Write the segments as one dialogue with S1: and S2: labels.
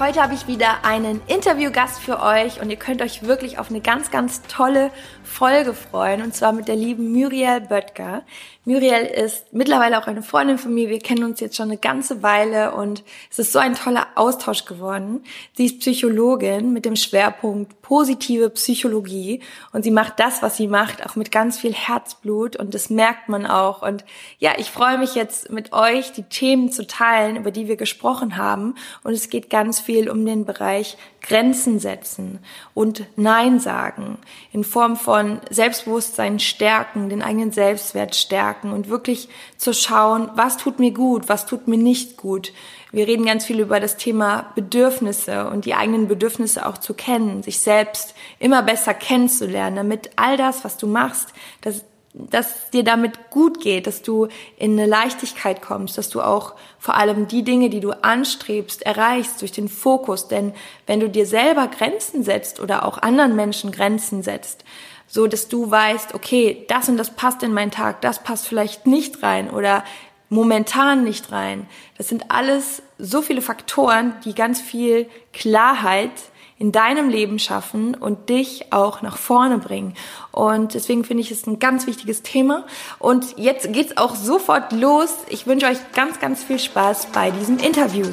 S1: Heute habe ich wieder einen Interviewgast für euch und ihr könnt euch wirklich auf eine ganz, ganz tolle Folge freuen und zwar mit der lieben Muriel Böttger. Muriel ist mittlerweile auch eine Freundin von mir. Wir kennen uns jetzt schon eine ganze Weile und es ist so ein toller Austausch geworden. Sie ist Psychologin mit dem Schwerpunkt positive Psychologie und sie macht das, was sie macht, auch mit ganz viel Herzblut und das merkt man auch. Und ja, ich freue mich jetzt mit euch, die Themen zu teilen, über die wir gesprochen haben. Und es geht ganz viel um den Bereich Grenzen setzen und Nein sagen in Form von Selbstbewusstsein stärken, den eigenen Selbstwert stärken und wirklich zu schauen, was tut mir gut, was tut mir nicht gut. Wir reden ganz viel über das Thema Bedürfnisse und die eigenen Bedürfnisse auch zu kennen, sich selbst immer besser kennenzulernen, damit all das, was du machst, das dass dir damit gut geht, dass du in eine Leichtigkeit kommst, dass du auch vor allem die Dinge, die du anstrebst, erreichst durch den Fokus. Denn wenn du dir selber Grenzen setzt oder auch anderen Menschen Grenzen setzt, so dass du weißt, okay, das und das passt in meinen Tag, das passt vielleicht nicht rein oder momentan nicht rein. Das sind alles so viele Faktoren, die ganz viel Klarheit in deinem Leben schaffen und dich auch nach vorne bringen. Und deswegen finde ich es ein ganz wichtiges Thema. Und jetzt geht's auch sofort los. Ich wünsche euch ganz, ganz viel Spaß bei diesem Interview.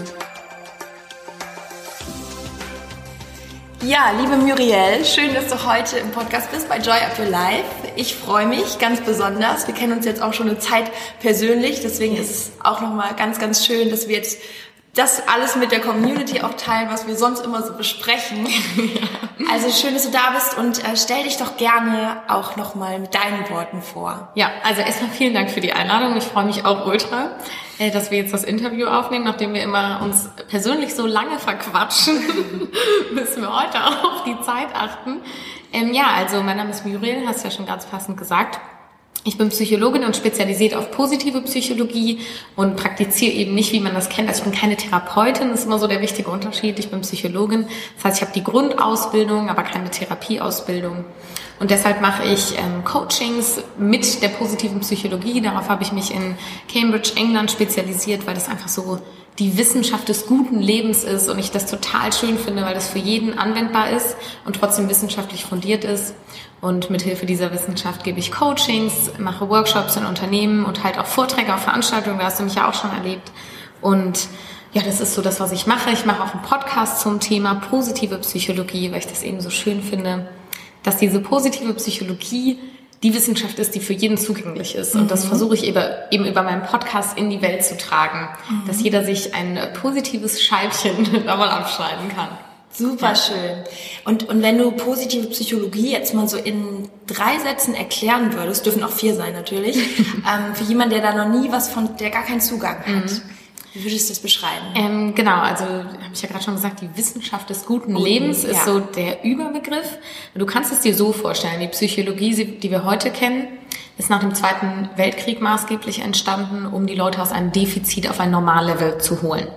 S1: Ja, liebe Muriel, schön, dass du heute im Podcast bist bei Joy Up Your Life. Ich freue mich ganz besonders. Wir kennen uns jetzt auch schon eine Zeit persönlich, deswegen ist es auch nochmal ganz, ganz schön, dass wir jetzt das alles mit der Community auch teilen, was wir sonst immer so besprechen. Also schön, dass du da bist und äh, stell dich doch gerne auch nochmal mit deinen Worten vor.
S2: Ja, also erstmal vielen Dank für die Einladung. Ich freue mich auch ultra, äh, dass wir jetzt das Interview aufnehmen, nachdem wir immer uns persönlich so lange verquatschen, müssen wir heute auch auf die Zeit achten. Ähm, ja, also mein Name ist Muriel, hast ja schon ganz passend gesagt. Ich bin Psychologin und spezialisiert auf positive Psychologie und praktiziere eben nicht, wie man das kennt. Also ich bin keine Therapeutin, das ist immer so der wichtige Unterschied. Ich bin Psychologin. Das heißt, ich habe die Grundausbildung, aber keine Therapieausbildung. Und deshalb mache ich ähm, Coachings mit der positiven Psychologie. Darauf habe ich mich in Cambridge, England spezialisiert, weil das einfach so die Wissenschaft des guten Lebens ist und ich das total schön finde, weil das für jeden anwendbar ist und trotzdem wissenschaftlich fundiert ist. Und mithilfe dieser Wissenschaft gebe ich Coachings, mache Workshops in Unternehmen und halt auch Vorträge auf Veranstaltungen, da hast du mich ja auch schon erlebt. Und ja, das ist so das, was ich mache. Ich mache auch einen Podcast zum Thema positive Psychologie, weil ich das eben so schön finde, dass diese positive Psychologie die Wissenschaft ist, die für jeden zugänglich ist. Und das mhm. versuche ich eben, eben über meinen Podcast in die Welt zu tragen, mhm. dass jeder sich ein positives Scheibchen da mal abschneiden kann.
S1: Super schön. Und, und wenn du positive Psychologie jetzt mal so in drei Sätzen erklären würdest, dürfen auch vier sein natürlich, ähm, für jemanden, der da noch nie was von, der gar keinen Zugang hat. Mhm. Wie würdest du das beschreiben?
S2: Ähm, genau, also habe ich ja gerade schon gesagt, die Wissenschaft des guten, guten Lebens ist ja. so der Überbegriff. Du kannst es dir so vorstellen, die Psychologie, die wir heute kennen, ist nach dem Zweiten Weltkrieg maßgeblich entstanden, um die Leute aus einem Defizit auf ein Normallevel zu holen.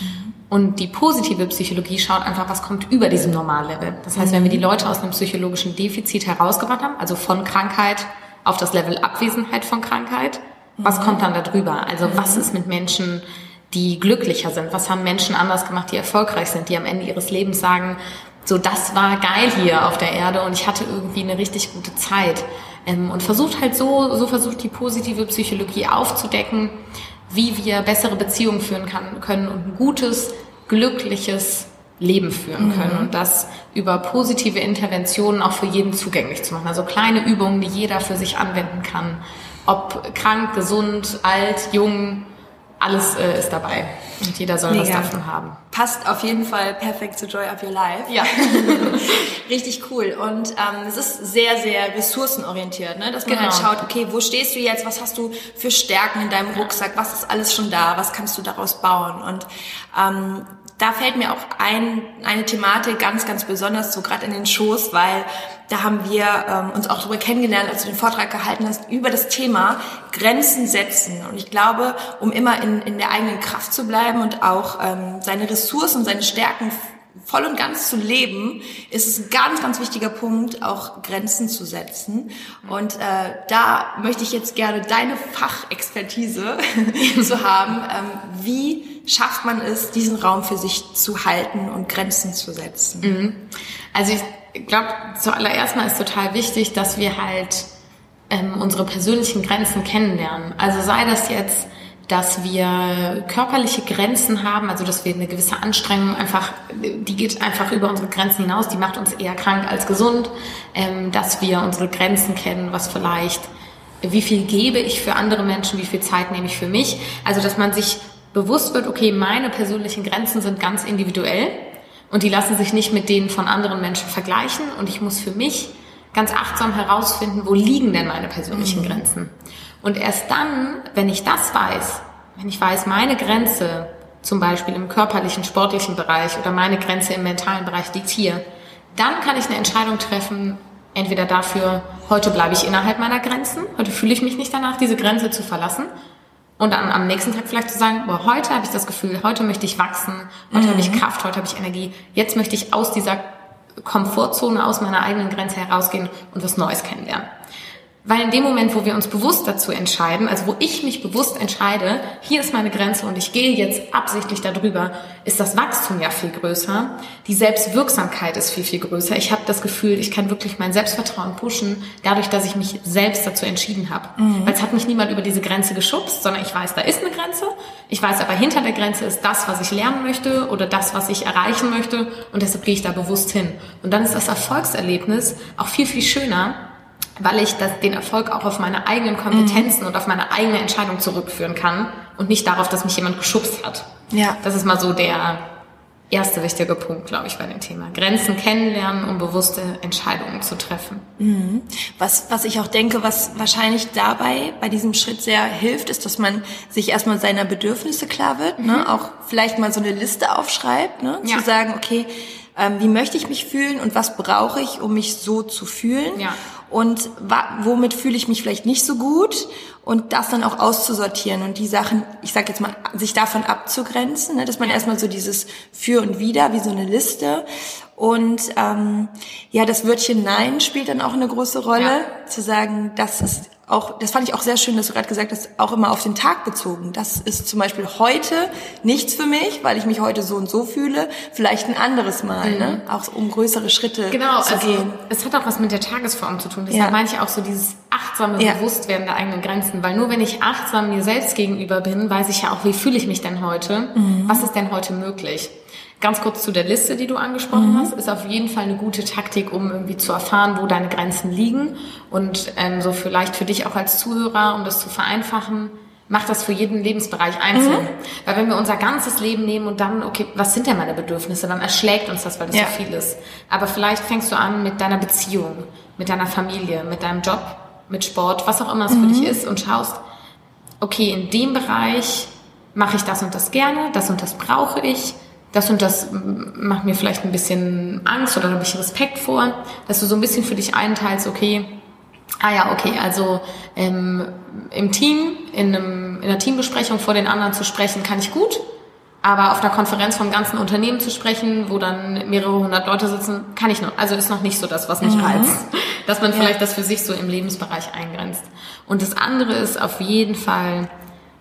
S2: Mhm. Und die positive Psychologie schaut einfach, was kommt über diesem Normallevel. Das heißt, wenn wir die Leute aus einem psychologischen Defizit herausgebracht haben, also von Krankheit auf das Level Abwesenheit von Krankheit, was mhm. kommt dann darüber? Also was ist mit Menschen, die glücklicher sind? Was haben Menschen anders gemacht, die erfolgreich sind, die am Ende ihres Lebens sagen, so das war geil hier auf der Erde und ich hatte irgendwie eine richtig gute Zeit. Ähm, und versucht halt so, so versucht die positive Psychologie aufzudecken, wie wir bessere Beziehungen führen kann, können und ein gutes, glückliches Leben führen können mhm. und das über positive Interventionen auch für jeden zugänglich zu machen. Also kleine Übungen, die jeder für sich anwenden kann. Ob krank, gesund, alt, jung, alles äh, ist dabei. Und jeder soll Mega. was davon haben.
S1: Passt auf jeden Fall perfekt zu Joy of Your Life.
S2: Ja.
S1: Richtig cool. Und ähm, es ist sehr, sehr ressourcenorientiert, ne? dass man halt genau. halt schaut, okay, wo stehst du jetzt? Was hast du für Stärken in deinem Rucksack? Was ist alles schon da? Was kannst du daraus bauen? Und ähm, da fällt mir auch ein, eine Thematik ganz, ganz besonders so gerade in den Shows, weil da haben wir ähm, uns auch darüber kennengelernt, als du den Vortrag gehalten hast, über das Thema Grenzen setzen. Und ich glaube, um immer in, in der eigenen Kraft zu bleiben und auch ähm, seine Ressourcen, seine Stärken voll und ganz zu leben, ist es ein ganz, ganz wichtiger Punkt, auch Grenzen zu setzen. Und äh, da möchte ich jetzt gerne deine Fachexpertise zu haben. Ähm, wie schafft man es, diesen Raum für sich zu halten und Grenzen zu setzen?
S2: Mhm. Also ich glaube, zuallererst mal ist total wichtig, dass wir halt ähm, unsere persönlichen Grenzen kennenlernen. Also sei das jetzt dass wir körperliche Grenzen haben, also dass wir eine gewisse Anstrengung einfach, die geht einfach über unsere Grenzen hinaus, die macht uns eher krank als gesund, ähm, dass wir unsere Grenzen kennen, was vielleicht, wie viel gebe ich für andere Menschen, wie viel Zeit nehme ich für mich, also dass man sich bewusst wird, okay, meine persönlichen Grenzen sind ganz individuell und die lassen sich nicht mit denen von anderen Menschen vergleichen und ich muss für mich ganz achtsam herausfinden, wo liegen denn meine persönlichen mhm. Grenzen. Und erst dann, wenn ich das weiß, wenn ich weiß, meine Grenze zum Beispiel im körperlichen, sportlichen Bereich oder meine Grenze im mentalen Bereich liegt hier, dann kann ich eine Entscheidung treffen, entweder dafür, heute bleibe ich innerhalb meiner Grenzen, heute fühle ich mich nicht danach, diese Grenze zu verlassen. Und dann am nächsten Tag vielleicht zu sagen, boah, heute habe ich das Gefühl, heute möchte ich wachsen, heute mhm. habe ich Kraft, heute habe ich Energie, jetzt möchte ich aus dieser Komfortzone, aus meiner eigenen Grenze herausgehen und was Neues kennenlernen. Weil in dem Moment, wo wir uns bewusst dazu entscheiden, also wo ich mich bewusst entscheide, hier ist meine Grenze und ich gehe jetzt absichtlich darüber, ist das Wachstum ja viel größer. Die Selbstwirksamkeit ist viel, viel größer. Ich habe das Gefühl, ich kann wirklich mein Selbstvertrauen pushen, dadurch, dass ich mich selbst dazu entschieden habe. Mhm. Weil es hat mich niemand über diese Grenze geschubst, sondern ich weiß, da ist eine Grenze. Ich weiß aber, hinter der Grenze ist das, was ich lernen möchte oder das, was ich erreichen möchte und deshalb gehe ich da bewusst hin. Und dann ist das Erfolgserlebnis auch viel, viel schöner, weil ich das, den Erfolg auch auf meine eigenen Kompetenzen mhm. und auf meine eigene Entscheidung zurückführen kann und nicht darauf, dass mich jemand geschubst hat. Ja. Das ist mal so der erste wichtige Punkt, glaube ich, bei dem Thema. Grenzen kennenlernen, um bewusste Entscheidungen zu treffen.
S1: Mhm. Was, was ich auch denke, was wahrscheinlich dabei bei diesem Schritt sehr hilft, ist, dass man sich erstmal seiner Bedürfnisse klar wird, ne? mhm. ne? auch vielleicht mal so eine Liste aufschreibt, ne? Ja. zu sagen, okay, ähm, wie möchte ich mich fühlen und was brauche ich, um mich so zu fühlen? Ja und womit fühle ich mich vielleicht nicht so gut? Und das dann auch auszusortieren und die Sachen, ich sage jetzt mal, sich davon abzugrenzen, ne, dass man erstmal so dieses Für und Wider, wie so eine Liste und ähm, ja, das Wörtchen Nein spielt dann auch eine große Rolle, ja. zu sagen, das ist auch, das fand ich auch sehr schön, dass du gerade gesagt hast, auch immer auf den Tag bezogen. Das ist zum Beispiel heute nichts für mich, weil ich mich heute so und so fühle. Vielleicht ein anderes Mal, ne? mhm. ne? Auch um größere Schritte
S2: genau,
S1: zu
S2: also
S1: gehen.
S2: Es hat auch was mit der Tagesform zu tun. Deshalb ja. meine ich auch so dieses achtsame ja. Bewusstwerden der eigenen Grenzen. Weil nur wenn ich achtsam mir selbst gegenüber bin, weiß ich ja auch, wie fühle ich mich denn heute? Mhm. Was ist denn heute möglich? Ganz kurz zu der Liste, die du angesprochen mhm. hast, ist auf jeden Fall eine gute Taktik, um irgendwie zu erfahren, wo deine Grenzen liegen und ähm, so vielleicht für dich auch als Zuhörer, um das zu vereinfachen, mach das für jeden Lebensbereich einzeln. Mhm. Weil wenn wir unser ganzes Leben nehmen und dann, okay, was sind denn meine Bedürfnisse, dann erschlägt uns das, weil das ja. so viel ist. Aber vielleicht fängst du an mit deiner Beziehung, mit deiner Familie, mit deinem Job, mit Sport, was auch immer es mhm. für dich ist und schaust, okay, in dem Bereich mache ich das und das gerne, das und das brauche ich das und das macht mir vielleicht ein bisschen Angst oder habe ich Respekt vor, dass du so ein bisschen für dich einteilst, okay, ah ja, okay, also ähm, im Team, in, einem, in einer Teambesprechung vor den anderen zu sprechen, kann ich gut, aber auf einer Konferenz vom ganzen Unternehmen zu sprechen, wo dann mehrere hundert Leute sitzen, kann ich noch. Also ist noch nicht so das, was mich mhm. reizt, dass man vielleicht ja. das für sich so im Lebensbereich eingrenzt. Und das andere ist auf jeden Fall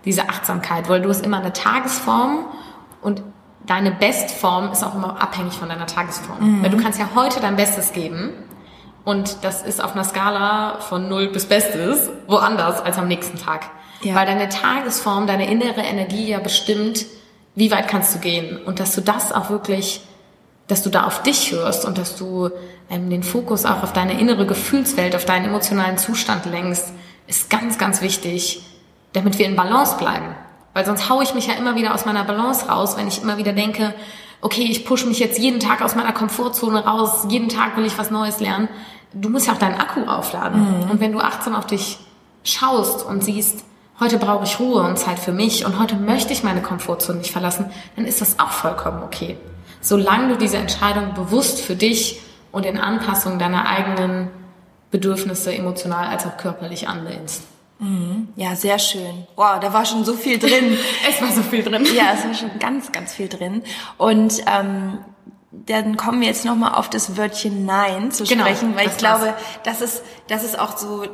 S2: diese Achtsamkeit, weil du hast immer eine Tagesform und deine Bestform ist auch immer abhängig von deiner Tagesform. Mhm. Weil du kannst ja heute dein Bestes geben und das ist auf einer Skala von null bis Bestes woanders als am nächsten Tag. Ja. Weil deine Tagesform, deine innere Energie ja bestimmt, wie weit kannst du gehen und dass du das auch wirklich, dass du da auf dich hörst und dass du ähm, den Fokus auch auf deine innere Gefühlswelt, auf deinen emotionalen Zustand lenkst, ist ganz, ganz wichtig, damit wir in Balance bleiben. Weil sonst haue ich mich ja immer wieder aus meiner Balance raus, wenn ich immer wieder denke, okay, ich pushe mich jetzt jeden Tag aus meiner Komfortzone raus, jeden Tag will ich was Neues lernen. Du musst ja auch deinen Akku aufladen. Mhm. Und wenn du achtsam auf dich schaust und siehst, heute brauche ich Ruhe und Zeit für mich und heute möchte ich meine Komfortzone nicht verlassen, dann ist das auch vollkommen okay. Solange du diese Entscheidung bewusst für dich und in Anpassung deiner eigenen Bedürfnisse emotional als auch körperlich anlehnst.
S1: Mhm. Ja, sehr schön. Wow, da war schon so viel drin.
S2: es war so viel drin.
S1: Ja, es war schon ganz, ganz viel drin. Und ähm, dann kommen wir jetzt nochmal auf das Wörtchen Nein zu genau, sprechen, weil ich glaube, das ist, das ist auch so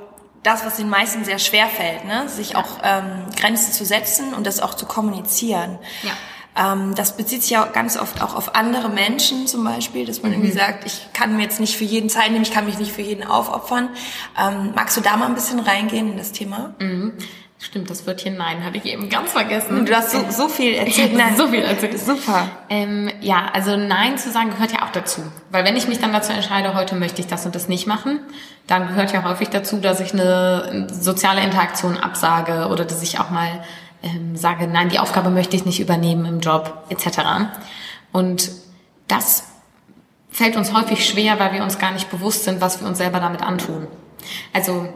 S1: das, was den meisten sehr schwer fällt, ne? sich ja. auch ähm, Grenzen zu setzen und das auch zu kommunizieren. Ja. Ähm, das bezieht sich ja ganz oft auch auf andere Menschen zum Beispiel, dass man mhm. irgendwie sagt, ich kann mir jetzt nicht für jeden Zeit nehmen, ich kann mich nicht für jeden aufopfern. Ähm, magst du da mal ein bisschen reingehen in das Thema?
S2: Mhm. Stimmt, das Wörtchen Nein hatte ich eben ganz vergessen.
S1: Du hast so, so viel erzählt.
S2: Nein. so viel erzählt. Super. Ähm, ja, also Nein zu sagen gehört ja auch dazu. Weil wenn ich mich dann dazu entscheide, heute möchte ich das und das nicht machen, dann gehört ja häufig dazu, dass ich eine soziale Interaktion absage oder dass ich auch mal ähm, sage, nein, die Aufgabe möchte ich nicht übernehmen im Job etc. Und das fällt uns häufig schwer, weil wir uns gar nicht bewusst sind, was wir uns selber damit antun. Also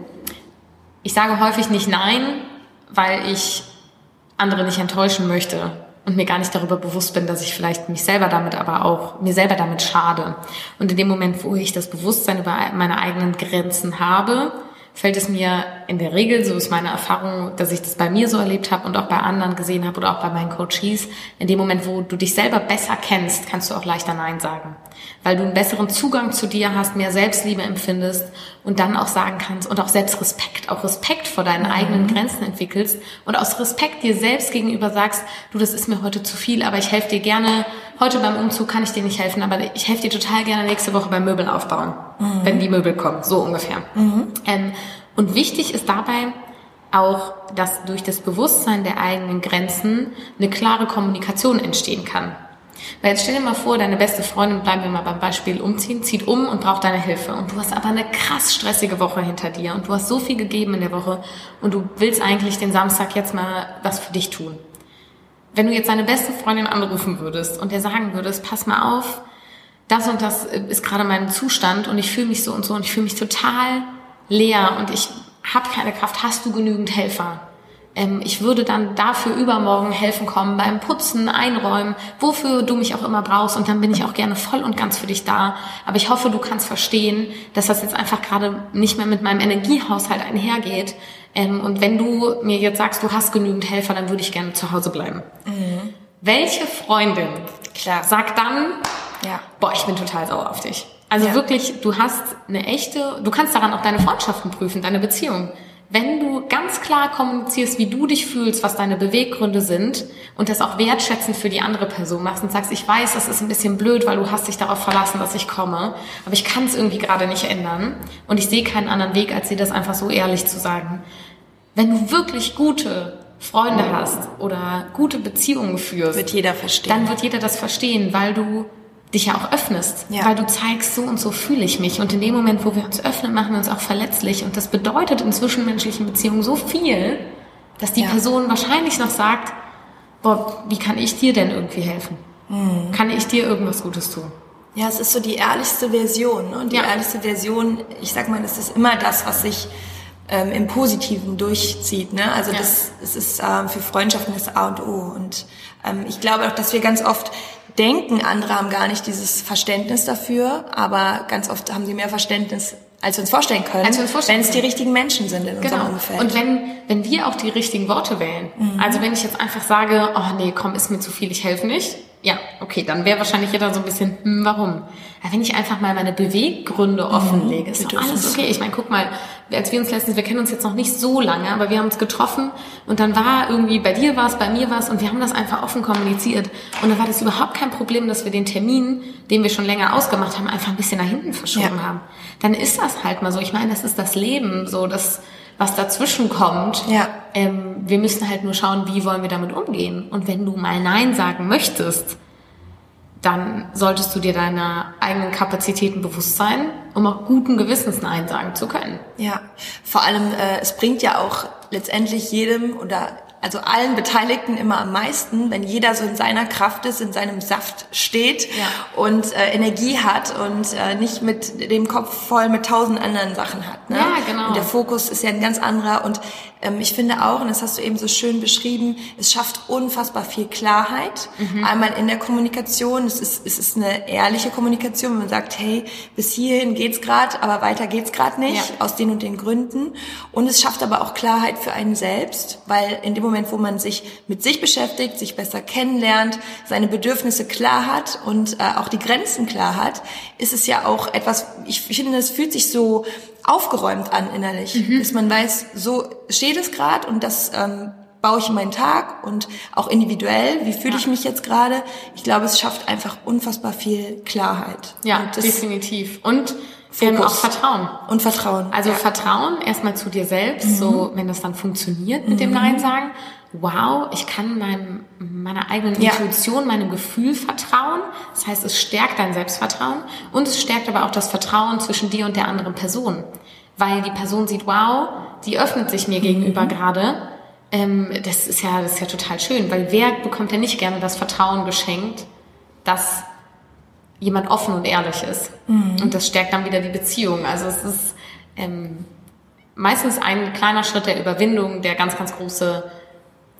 S2: ich sage häufig nicht nein, weil ich andere nicht enttäuschen möchte und mir gar nicht darüber bewusst bin, dass ich vielleicht mich selber damit aber auch, mir selber damit schade. Und in dem Moment, wo ich das Bewusstsein über meine eigenen Grenzen habe, fällt es mir in der Regel, so ist meine Erfahrung, dass ich das bei mir so erlebt habe und auch bei anderen gesehen habe oder auch bei meinen Coaches, in dem Moment, wo du dich selber besser kennst, kannst du auch leichter Nein sagen. Weil du einen besseren Zugang zu dir hast, mehr Selbstliebe empfindest und dann auch sagen kannst und auch Selbstrespekt, auch Respekt vor deinen mhm. eigenen Grenzen entwickelst und aus Respekt dir selbst gegenüber sagst, du, das ist mir heute zu viel, aber ich helfe dir gerne, heute beim Umzug kann ich dir nicht helfen, aber ich helfe dir total gerne nächste Woche beim Möbel aufbauen, mhm. wenn die Möbel kommen, so ungefähr. Mhm. Ähm, und wichtig ist dabei auch, dass durch das Bewusstsein der eigenen Grenzen eine klare Kommunikation entstehen kann. Weil jetzt stell dir mal vor, deine beste Freundin, bleiben wir mal beim Beispiel umziehen, zieht um und braucht deine Hilfe. Und du hast aber eine krass stressige Woche hinter dir und du hast so viel gegeben in der Woche und du willst eigentlich den Samstag jetzt mal was für dich tun. Wenn du jetzt deine beste Freundin anrufen würdest und der sagen würdest, pass mal auf, das und das ist gerade mein Zustand und ich fühle mich so und so und ich fühle mich total leer und ich habe keine Kraft, hast du genügend Helfer? Ähm, ich würde dann dafür übermorgen helfen kommen beim Putzen, Einräumen, wofür du mich auch immer brauchst und dann bin ich auch gerne voll und ganz für dich da. Aber ich hoffe, du kannst verstehen, dass das jetzt einfach gerade nicht mehr mit meinem Energiehaushalt einhergeht. Ähm, und wenn du mir jetzt sagst, du hast genügend Helfer, dann würde ich gerne zu Hause bleiben. Mhm. Welche Freundin Klar. sagt dann, ja. boah, ich bin total sauer auf dich. Also ja. wirklich, du hast eine echte, du kannst daran auch deine Freundschaften prüfen, deine Beziehung. Wenn du ganz klar kommunizierst, wie du dich fühlst, was deine Beweggründe sind und das auch wertschätzend für die andere Person machst und sagst, ich weiß, das ist ein bisschen blöd, weil du hast dich darauf verlassen, dass ich komme, aber ich kann es irgendwie gerade nicht ändern und ich sehe keinen anderen Weg, als dir das einfach so ehrlich zu sagen. Wenn du wirklich gute Freunde hast oder gute Beziehungen führst,
S1: wird jeder verstehen.
S2: Dann wird jeder das verstehen, weil du dich ja auch öffnest, ja. weil du zeigst, so und so fühle ich mich. Und in dem Moment, wo wir uns öffnen, machen wir uns auch verletzlich. Und das bedeutet in zwischenmenschlichen Beziehungen so viel, dass die ja. Person wahrscheinlich noch sagt, boah, wie kann ich dir denn irgendwie helfen? Mhm. Kann ich dir irgendwas Gutes tun?
S1: Ja, es ist so die ehrlichste Version. Ne? Und die ja. ehrlichste Version, ich sag mal, das ist immer das, was sich ähm, im Positiven durchzieht. Ne? Also ja. das, das ist ähm, für Freundschaften das A und O. Und ähm, ich glaube auch, dass wir ganz oft denken, andere haben gar nicht dieses Verständnis dafür, aber ganz oft haben sie mehr Verständnis, als wir uns vorstellen können, wenn es die richtigen Menschen sind in unserem genau. Umfeld.
S2: Und wenn, wenn wir auch die richtigen Worte wählen, mhm. also wenn ich jetzt einfach sage, oh nee, komm, ist mir zu viel, ich helfe nicht, ja, okay, dann wäre wahrscheinlich jeder so ein bisschen, hm, warum? Wenn ich einfach mal meine Beweggründe offenlege, ist doch alles okay. Ich meine, guck mal, als wir uns letztens, wir kennen uns jetzt noch nicht so lange, aber wir haben uns getroffen und dann war irgendwie, bei dir was, bei mir was und wir haben das einfach offen kommuniziert. Und dann war das überhaupt kein Problem, dass wir den Termin, den wir schon länger ausgemacht haben, einfach ein bisschen nach hinten verschoben ja. haben. Dann ist das halt mal so. Ich meine, das ist das Leben, so dass was dazwischen kommt. Ja. Ähm, wir müssen halt nur schauen, wie wollen wir damit umgehen. Und wenn du mal Nein sagen möchtest, dann solltest du dir deiner eigenen Kapazitäten bewusst sein, um auch guten Gewissens Nein sagen zu können.
S1: Ja, vor allem, äh, es bringt ja auch letztendlich jedem oder also allen Beteiligten immer am meisten, wenn jeder so in seiner Kraft ist, in seinem Saft steht ja. und äh, Energie hat und äh, nicht mit dem Kopf voll mit tausend anderen Sachen hat. Ne?
S2: Ja, genau.
S1: Und der Fokus ist ja ein ganz anderer und ähm, ich finde auch, und das hast du eben so schön beschrieben, es schafft unfassbar viel Klarheit. Mhm. Einmal in der Kommunikation, es ist, es ist eine ehrliche Kommunikation, wenn man sagt, hey, bis hierhin geht's gerade, aber weiter geht's gerade nicht, ja. aus den und den Gründen. Und es schafft aber auch Klarheit für einen selbst, weil in dem Moment, wo man sich mit sich beschäftigt, sich besser kennenlernt, seine Bedürfnisse klar hat und äh, auch die Grenzen klar hat, ist es ja auch etwas, ich finde, es fühlt sich so aufgeräumt an innerlich, mhm. dass man weiß, so steht es gerade und das ähm, baue ich in meinen Tag und auch individuell, wie fühle ja. ich mich jetzt gerade. Ich glaube, es schafft einfach unfassbar viel Klarheit.
S2: Ja, und definitiv. Und ähm, auch Vertrauen.
S1: Und Vertrauen.
S2: Also ja. Vertrauen erstmal zu dir selbst, mhm. so wenn das dann funktioniert mit mhm. dem Nein sagen. Wow, ich kann meinem, meiner eigenen ja. Intuition, meinem Gefühl vertrauen. Das heißt, es stärkt dein Selbstvertrauen und es stärkt aber auch das Vertrauen zwischen dir und der anderen Person. Weil die Person sieht, wow, die öffnet sich mir mhm. gegenüber gerade. Ähm, das ist ja, das ist ja total schön, weil wer bekommt ja nicht gerne das Vertrauen geschenkt, dass jemand offen und ehrlich ist. Mhm. Und das stärkt dann wieder die Beziehung. Also es ist ähm, meistens ein kleiner Schritt der Überwindung, der ganz, ganz große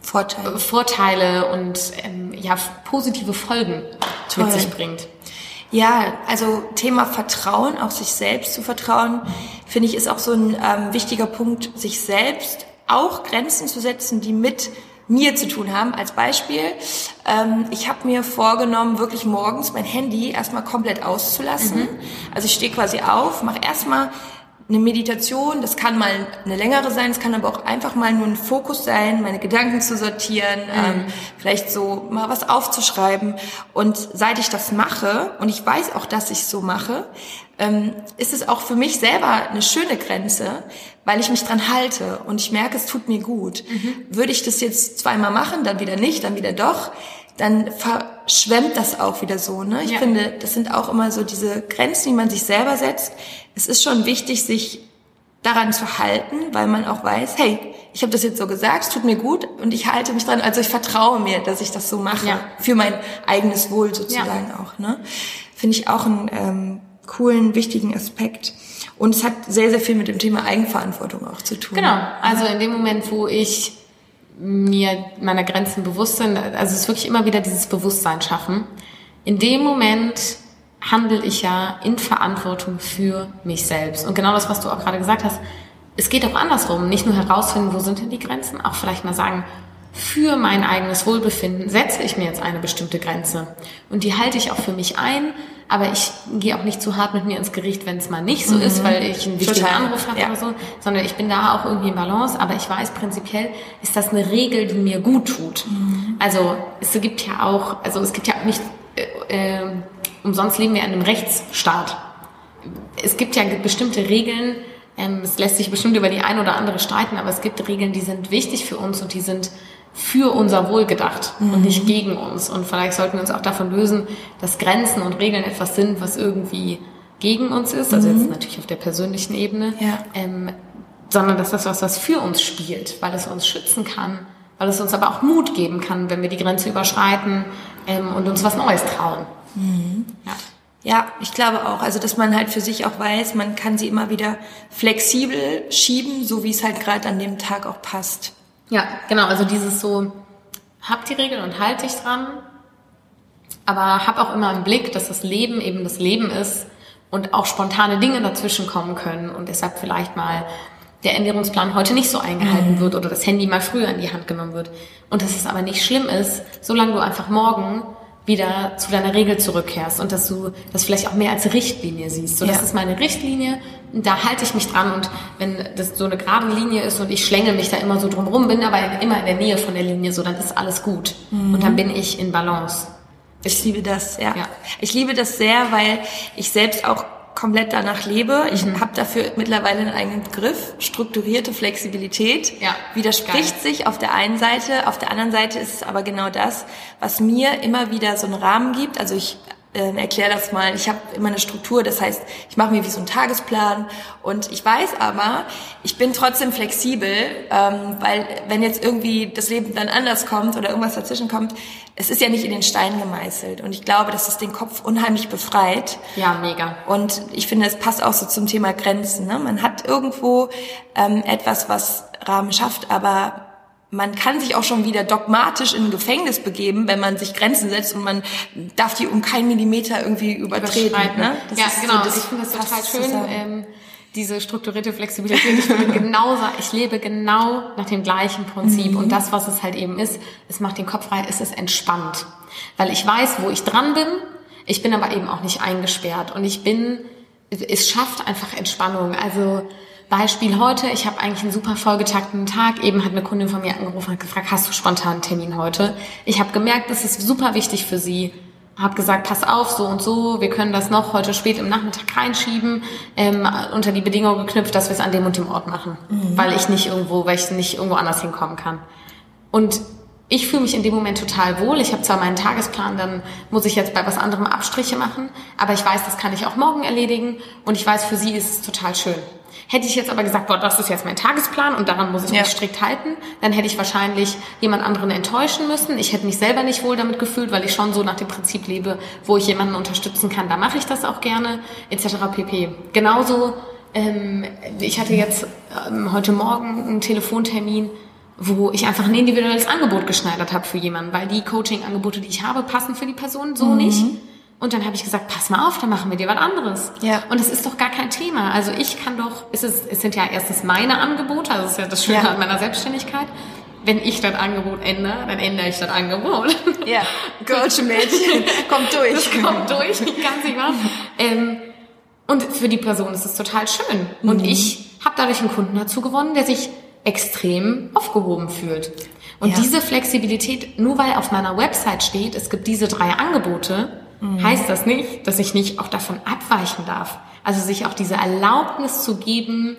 S2: Vorteile, Vorteile und ähm, ja, positive Folgen Toll. mit sich bringt.
S1: Ja, also Thema Vertrauen, auch sich selbst zu vertrauen, finde ich, ist auch so ein ähm, wichtiger Punkt, sich selbst auch Grenzen zu setzen, die mit mir zu tun haben. Als Beispiel, ähm, ich habe mir vorgenommen, wirklich morgens mein Handy erstmal komplett auszulassen. Mhm. Also ich stehe quasi auf, mache erstmal eine Meditation, das kann mal eine längere sein, es kann aber auch einfach mal nur ein Fokus sein, meine Gedanken zu sortieren, mhm. ähm, vielleicht so mal was aufzuschreiben. Und seit ich das mache, und ich weiß auch, dass ich es so mache, ähm, ist es auch für mich selber eine schöne Grenze, weil ich mich dran halte und ich merke, es tut mir gut. Mhm. Würde ich das jetzt zweimal machen, dann wieder nicht, dann wieder doch, dann verschwemmt das auch wieder so. Ne? Ich ja. finde, das sind auch immer so diese Grenzen, die man sich selber setzt. Es ist schon wichtig, sich daran zu halten, weil man auch weiß, hey, ich habe das jetzt so gesagt, es tut mir gut und ich halte mich dran, also ich vertraue mir, dass ich das so mache, ja. für mein eigenes Wohl sozusagen ja. auch. Ne? Finde ich auch einen ähm, coolen, wichtigen Aspekt. Und es hat sehr, sehr viel mit dem Thema Eigenverantwortung auch zu tun.
S2: Genau, also in dem Moment, wo ich mir meiner Grenzen bewusst sind, also es ist wirklich immer wieder dieses Bewusstsein schaffen. In dem Moment handle ich ja in Verantwortung für mich selbst. Und genau das, was du auch gerade gesagt hast, es geht auch andersrum. Nicht nur herausfinden, wo sind denn die Grenzen, auch vielleicht mal sagen, für mein eigenes Wohlbefinden setze ich mir jetzt eine bestimmte Grenze. Und die halte ich auch für mich ein, aber ich gehe auch nicht zu hart mit mir ins Gericht, wenn es mal nicht so mhm. ist, weil ich einen wichtigen Total. Anruf habe ja. oder so, sondern ich bin da auch irgendwie in Balance, aber ich weiß prinzipiell, ist das eine Regel, die mir gut tut. Mhm. Also es gibt ja auch, also es gibt ja auch nicht, äh, äh, umsonst leben wir in einem Rechtsstaat. Es gibt ja bestimmte Regeln, ähm, es lässt sich bestimmt über die eine oder andere streiten, aber es gibt Regeln, die sind wichtig für uns und die sind für unser Wohl gedacht mhm. und nicht gegen uns. Und vielleicht sollten wir uns auch davon lösen, dass Grenzen und Regeln etwas sind, was irgendwie gegen uns ist, also mhm. jetzt natürlich auf der persönlichen Ebene, ja. ähm, sondern dass das was, was für uns spielt, weil es uns schützen kann, weil es uns aber auch Mut geben kann, wenn wir die Grenze überschreiten ähm, und uns was Neues trauen.
S1: Mhm. Ja. Ja, ich glaube auch. Also, dass man halt für sich auch weiß, man kann sie immer wieder flexibel schieben, so wie es halt gerade an dem Tag auch passt.
S2: Ja, genau. Also dieses so, hab die Regel und halt dich dran, aber hab auch immer im Blick, dass das Leben eben das Leben ist und auch spontane Dinge dazwischen kommen können und deshalb vielleicht mal der Ernährungsplan heute nicht so eingehalten mhm. wird oder das Handy mal früher in die Hand genommen wird. Und dass es aber nicht schlimm ist, solange du einfach morgen wieder zu deiner Regel zurückkehrst und dass du das vielleicht auch mehr als Richtlinie siehst. So, das ist meine Richtlinie, da halte ich mich dran und wenn das so eine gerade Linie ist und ich schlänge mich da immer so drumrum, bin aber immer in der Nähe von der Linie, so dann ist alles gut mhm. und dann bin ich in Balance.
S1: Ich liebe das, ja. ja. Ich liebe das sehr, weil ich selbst auch komplett danach lebe. Ich mhm. habe dafür mittlerweile einen eigenen Begriff, strukturierte Flexibilität. Ja, Widerspricht geil. sich auf der einen Seite, auf der anderen Seite ist es aber genau das, was mir immer wieder so einen Rahmen gibt. Also ich ähm, erklär das mal. Ich habe immer eine Struktur, das heißt, ich mache mir wie so einen Tagesplan und ich weiß aber, ich bin trotzdem flexibel, ähm, weil wenn jetzt irgendwie das Leben dann anders kommt oder irgendwas dazwischen kommt, es ist ja nicht in den Stein gemeißelt und ich glaube, dass es den Kopf unheimlich befreit.
S2: Ja, mega.
S1: Und ich finde, es passt auch so zum Thema Grenzen. Ne? Man hat irgendwo ähm, etwas, was Rahmen schafft, aber man kann sich auch schon wieder dogmatisch in ein Gefängnis begeben, wenn man sich Grenzen setzt und man darf die um keinen Millimeter irgendwie übertreten. Ne?
S2: Das ja, genau. So, ich finde das total schön. Ähm, diese strukturierte Flexibilität. Ich, bin genauso, ich lebe genau nach dem gleichen Prinzip. Mhm. Und das, was es halt eben ist, es macht den Kopf frei, es ist entspannt. Weil ich weiß, wo ich dran bin. Ich bin aber eben auch nicht eingesperrt. Und ich bin, es schafft einfach Entspannung. Also, Beispiel heute, ich habe eigentlich einen super vollgetakteten Tag. Eben hat eine Kundin von mir angerufen und gefragt, hast du spontan einen Termin heute? Ich habe gemerkt, das ist super wichtig für sie. Habe gesagt, pass auf, so und so, wir können das noch heute spät im Nachmittag reinschieben, ähm, unter die Bedingung geknüpft, dass wir es an dem und dem Ort machen, mhm. weil ich nicht irgendwo, weil ich nicht irgendwo anders hinkommen kann. Und ich fühle mich in dem Moment total wohl. Ich habe zwar meinen Tagesplan, dann muss ich jetzt bei was anderem Abstriche machen, aber ich weiß, das kann ich auch morgen erledigen und ich weiß, für sie ist es total schön. Hätte ich jetzt aber gesagt, boah, das ist jetzt mein Tagesplan und daran muss ich mich strikt halten, dann hätte ich wahrscheinlich jemand anderen enttäuschen müssen. Ich hätte mich selber nicht wohl damit gefühlt, weil ich schon so nach dem Prinzip lebe, wo ich jemanden unterstützen kann, da mache ich das auch gerne, etc. pp. Genauso, ähm, ich hatte jetzt ähm, heute Morgen einen Telefontermin, wo ich einfach ein individuelles Angebot geschneidert habe für jemanden, weil die Coaching-Angebote, die ich habe, passen für die Person so mhm. nicht. Und dann habe ich gesagt, pass mal auf, dann machen wir dir was anderes. Ja. Und es ist doch gar kein Thema. Also ich kann doch, es, ist, es sind ja erstens meine Angebote, also das ist ja das Schöne ja. an meiner Selbstständigkeit. Wenn ich das Angebot ändere, dann ändere ich das Angebot.
S1: Ja, Girlchen Mädchen, kommt durch.
S2: Das kommt durch, nicht was. Ähm, und für die Person ist es total schön. Und mhm. ich habe dadurch einen Kunden dazu gewonnen, der sich extrem aufgehoben fühlt. Und ja. diese Flexibilität, nur weil auf meiner Website steht, es gibt diese drei Angebote, mhm. heißt das nicht, dass ich nicht auch davon abweichen darf. Also sich auch diese Erlaubnis zu geben,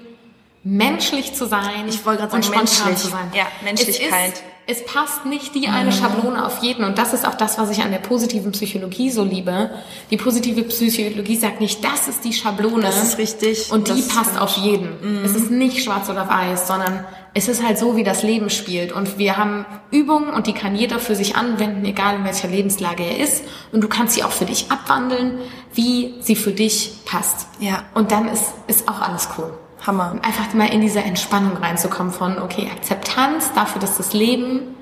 S2: menschlich zu sein
S1: ich wollte gerade sagen, und spontan zu sein.
S2: Ja, Menschlichkeit. Es, passt nicht die eine mhm. Schablone auf jeden und das ist auch das, was ich an der positiven Psychologie so liebe. Die positive Psychologie sagt nicht, das ist die Schablone.
S1: Das ist richtig.
S2: Und die passt auf jeden. Mhm. Es ist nicht schwarz oder weiß, sondern es ist halt so, wie das Leben spielt. Und wir haben Übungen und die kann jeder für sich anwenden, egal in welcher Lebenslage er ist. Und du kannst sie auch für dich abwandeln, wie sie für dich passt. Ja. Und dann ist, ist auch alles cool.
S1: Hammer.
S2: Einfach mal in diese Entspannung reinzukommen von, okay, Akzeptanz dafür, dass das Leben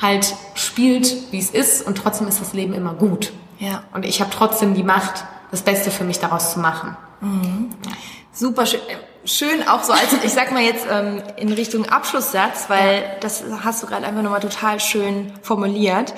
S2: halt spielt, wie es ist und trotzdem ist das Leben immer gut. Ja. Und ich habe trotzdem die Macht, das Beste für mich daraus zu machen.
S1: Mhm. Ja. Super schön schön auch so als, ich sag mal jetzt ähm, in Richtung Abschlusssatz, weil das hast du gerade einfach nochmal total schön formuliert.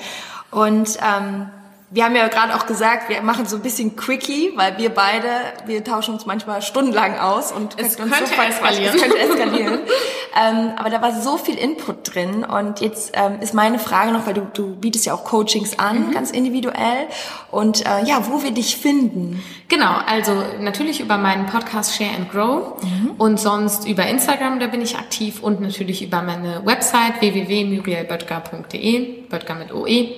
S1: Und ähm, wir haben ja gerade auch gesagt, wir machen so ein bisschen quickie, weil wir beide, wir tauschen uns manchmal stundenlang aus und
S2: es könnte, uns so eskalieren.
S1: Es könnte eskalieren. ähm, aber da war so viel Input drin und jetzt ähm, ist meine Frage noch, weil du, du bietest ja auch Coachings an, mhm. ganz individuell und äh, ja, wo wir dich finden.
S2: Genau, also natürlich über meinen Podcast Share and Grow mhm. und sonst über Instagram, da bin ich aktiv und natürlich über meine Website www.murielböttger.de, Böttger mit OE.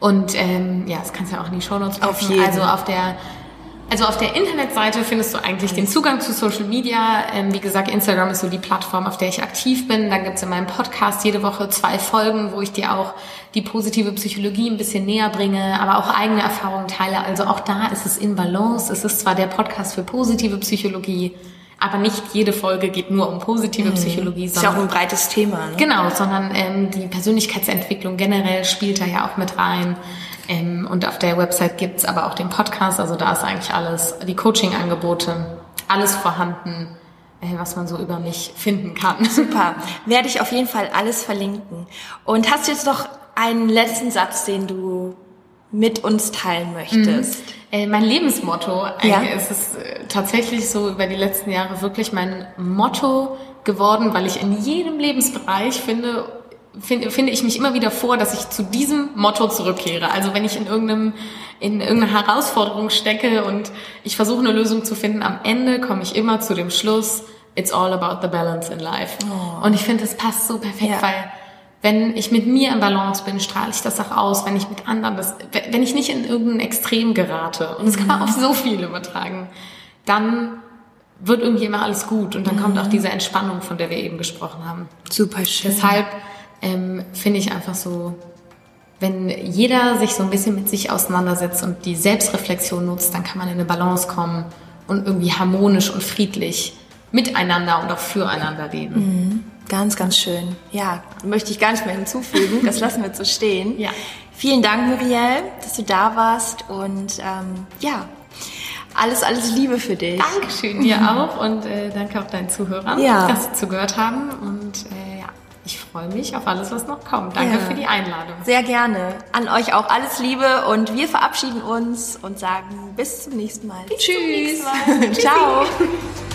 S2: Und ähm, ja, das kannst du ja auch in die Shownotes
S1: machen. Auf jeden.
S2: Also auf der also auf der Internetseite findest du eigentlich den Zugang zu Social Media. Ähm, wie gesagt, Instagram ist so die Plattform, auf der ich aktiv bin. Dann gibt's in meinem Podcast jede Woche zwei Folgen, wo ich dir auch die positive Psychologie ein bisschen näher bringe, aber auch eigene Erfahrungen teile. Also auch da ist es in Balance. Es ist zwar der Podcast für positive Psychologie, aber nicht jede Folge geht nur um positive mhm. Psychologie.
S1: Ist ja auch ein breites Thema. Ne?
S2: Genau, sondern ähm, die Persönlichkeitsentwicklung generell spielt da ja auch mit rein. Ähm, und auf der Website gibt's aber auch den Podcast, also da ist eigentlich alles, die Coaching-Angebote, alles vorhanden äh, was man so über mich finden kann.
S1: Super. Werde ich auf jeden Fall alles verlinken. Und hast du jetzt noch einen letzten Satz, den du mit uns teilen möchtest? Mhm.
S2: Äh, mein Lebensmotto. Ja. Es ist äh, tatsächlich so über die letzten Jahre wirklich mein Motto geworden, weil ich in jedem Lebensbereich finde, finde, finde ich mich immer wieder vor, dass ich zu diesem Motto zurückkehre. Also wenn ich in irgendeinem in irgendeiner Herausforderung stecke und ich versuche eine Lösung zu finden, am Ende komme ich immer zu dem Schluss, it's all about the balance in life. Oh. Und ich finde, das passt so perfekt, ja. weil wenn ich mit mir in Balance bin, strahle ich das auch aus. Wenn ich mit anderen, das, wenn ich nicht in irgendein Extrem gerate, und das kann man auf so viel übertragen, dann wird irgendwie immer alles gut und dann mhm. kommt auch diese Entspannung, von der wir eben gesprochen haben.
S1: Super schön.
S2: Deshalb ähm, finde ich einfach so, wenn jeder sich so ein bisschen mit sich auseinandersetzt und die Selbstreflexion nutzt, dann kann man in eine Balance kommen und irgendwie harmonisch und friedlich miteinander und auch füreinander leben.
S1: Mhm. Ganz, ganz schön. Ja, möchte ich gar nicht mehr hinzufügen. Das lassen wir so stehen.
S2: Ja.
S1: Vielen Dank, Muriel, dass du da warst und ähm, ja, alles, alles Liebe für dich.
S2: Dankeschön, dir auch und äh, danke auch deinen Zuhörern,
S1: ja.
S2: dass sie zugehört haben und äh, ja, ich freue mich auf alles, was noch kommt. Danke ja. für die Einladung.
S1: Sehr gerne. An euch auch alles Liebe und wir verabschieden uns und sagen bis zum nächsten Mal.
S2: Bis Tschüss.
S1: Zum nächsten Mal. Ciao.